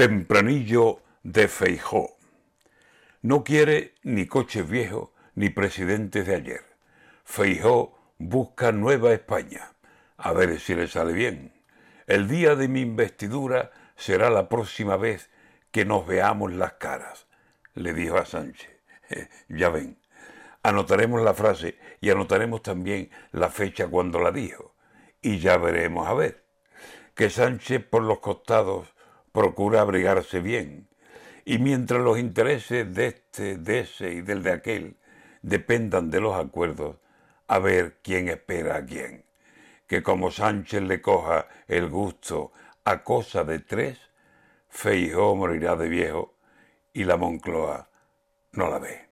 Tempranillo de Feijó. No quiere ni coches viejos ni presidentes de ayer. Feijó busca Nueva España. A ver si le sale bien. El día de mi investidura será la próxima vez que nos veamos las caras, le dijo a Sánchez. ya ven, anotaremos la frase y anotaremos también la fecha cuando la dijo. Y ya veremos a ver. Que Sánchez por los costados procura abrigarse bien. Y mientras los intereses de este, de ese y del de aquel dependan de los acuerdos, a ver quién espera a quién. Que como Sánchez le coja el gusto a cosa de tres, Feijó morirá de viejo y la Moncloa no la ve.